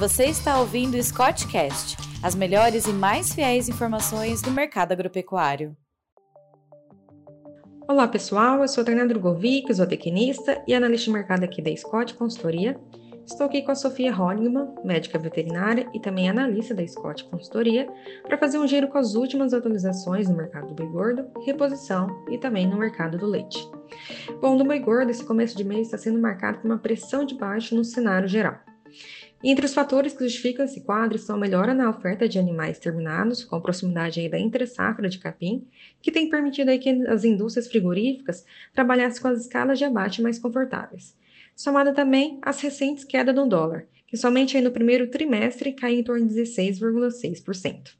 Você está ouvindo o Scottcast, as melhores e mais fiéis informações do mercado agropecuário. Olá pessoal, eu sou Tainá Drogovic, zootecnista e analista de mercado aqui da Scott Consultoria. Estou aqui com a Sofia Holligman, médica veterinária e também analista da Scott Consultoria, para fazer um giro com as últimas atualizações no mercado do boi gordo, reposição e também no mercado do leite. Bom, no boi gordo, esse começo de mês está sendo marcado por uma pressão de baixo no cenário geral. Entre os fatores que justificam esse quadro estão a melhora na oferta de animais terminados, com a proximidade aí da entre-safra de capim, que tem permitido aí que as indústrias frigoríficas trabalhassem com as escalas de abate mais confortáveis. Somada também às recentes quedas no dólar, que somente aí no primeiro trimestre caiu em torno de 16,6%.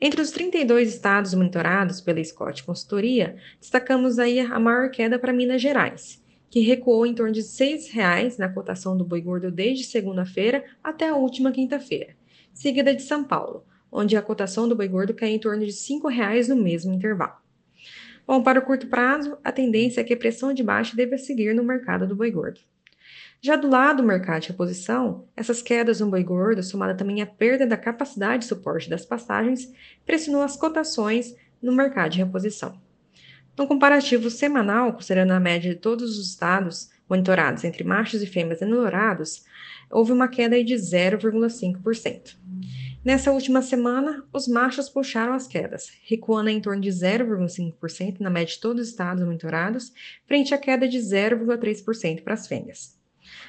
Entre os 32 estados monitorados pela Scott Consultoria, destacamos aí a maior queda para Minas Gerais, que recuou em torno de R$ 6,00 na cotação do boi gordo desde segunda-feira até a última quinta-feira, seguida de São Paulo, onde a cotação do boi gordo caiu em torno de R$ 5,00 no mesmo intervalo. Bom, para o curto prazo, a tendência é que a pressão de baixa deva seguir no mercado do boi gordo. Já do lado do mercado de reposição, essas quedas no boi gordo, somada também à perda da capacidade de suporte das passagens, pressionou as cotações no mercado de reposição. No comparativo semanal, considerando a média de todos os estados monitorados entre machos e fêmeas enlorados, houve uma queda de 0,5%. Nessa última semana, os machos puxaram as quedas, recuando em torno de 0,5% na média de todos os estados monitorados, frente à queda de 0,3% para as fêmeas.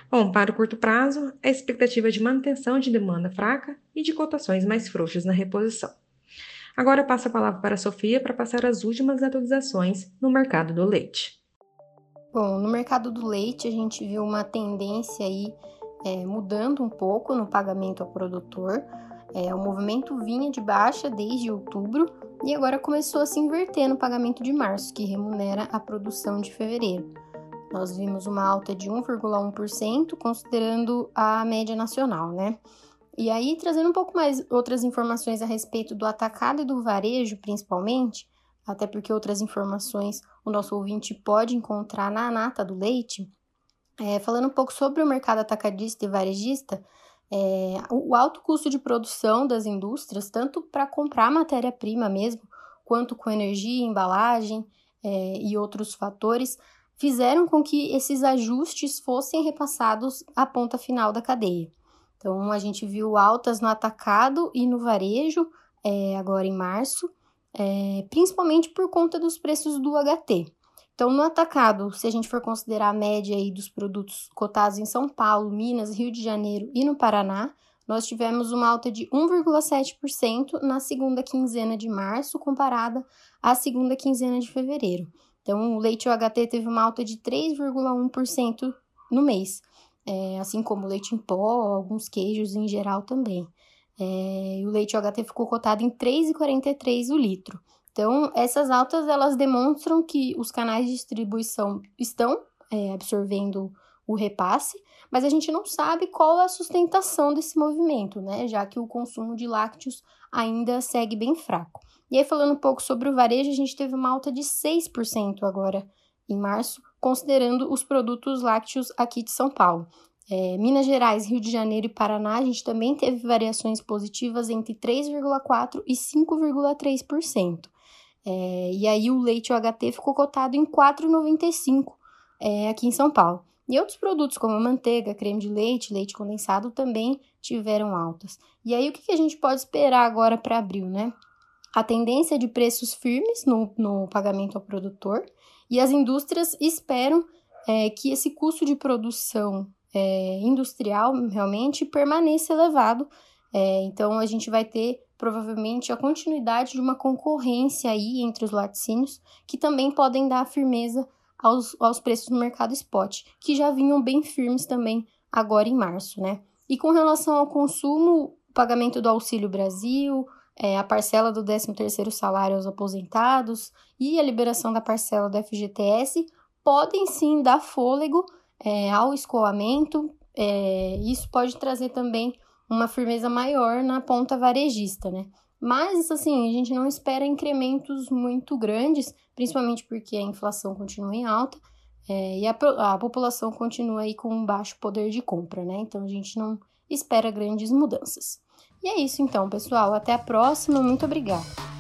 Bom, para o curto prazo, a expectativa de manutenção de demanda fraca e de cotações mais frouxas na reposição. Agora eu passo a palavra para a Sofia para passar as últimas atualizações no mercado do leite. Bom, no mercado do leite a gente viu uma tendência aí é, mudando um pouco no pagamento ao produtor. É, o movimento vinha de baixa desde outubro e agora começou a se inverter no pagamento de março, que remunera a produção de fevereiro. Nós vimos uma alta de 1,1%, considerando a média nacional, né? E aí, trazendo um pouco mais outras informações a respeito do atacado e do varejo, principalmente, até porque outras informações o nosso ouvinte pode encontrar na nata do leite, é, falando um pouco sobre o mercado atacadista e varejista, é, o alto custo de produção das indústrias, tanto para comprar matéria-prima mesmo, quanto com energia, embalagem é, e outros fatores, fizeram com que esses ajustes fossem repassados à ponta final da cadeia. Então, a gente viu altas no atacado e no varejo, é, agora em março, é, principalmente por conta dos preços do HT. Então, no atacado, se a gente for considerar a média aí dos produtos cotados em São Paulo, Minas, Rio de Janeiro e no Paraná, nós tivemos uma alta de 1,7% na segunda quinzena de março, comparada à segunda quinzena de fevereiro. Então, o leite UHT teve uma alta de 3,1% no mês é, assim como leite em pó, alguns queijos em geral também. É, e o leite OHT ficou cotado em 3,43 o litro. Então, essas altas elas demonstram que os canais de distribuição estão é, absorvendo o repasse, mas a gente não sabe qual é a sustentação desse movimento, né? Já que o consumo de lácteos ainda segue bem fraco. E aí, falando um pouco sobre o varejo, a gente teve uma alta de 6% agora em março, considerando os produtos lácteos aqui de São Paulo. É, Minas Gerais, Rio de Janeiro e Paraná, a gente também teve variações positivas entre 3,4% e 5,3%. É, e aí o leite UHT ficou cotado em 4,95% é, aqui em São Paulo. E outros produtos como manteiga, creme de leite, leite condensado também tiveram altas. E aí o que, que a gente pode esperar agora para abril, né? A tendência de preços firmes no, no pagamento ao produtor e as indústrias esperam é, que esse custo de produção é, industrial realmente permaneça elevado. É, então, a gente vai ter provavelmente a continuidade de uma concorrência aí entre os laticínios, que também podem dar firmeza aos, aos preços no mercado spot, que já vinham bem firmes também agora em março, né? E com relação ao consumo, o pagamento do Auxílio Brasil, é, a parcela do 13º salário aos aposentados e a liberação da parcela do FGTS podem sim dar fôlego é, ao escoamento. É, isso pode trazer também uma firmeza maior na ponta varejista, né? Mas, assim, a gente não espera incrementos muito grandes, principalmente porque a inflação continua em alta é, e a, a população continua aí com um baixo poder de compra, né? Então, a gente não espera grandes mudanças. E é isso então, pessoal. Até a próxima. Muito obrigada.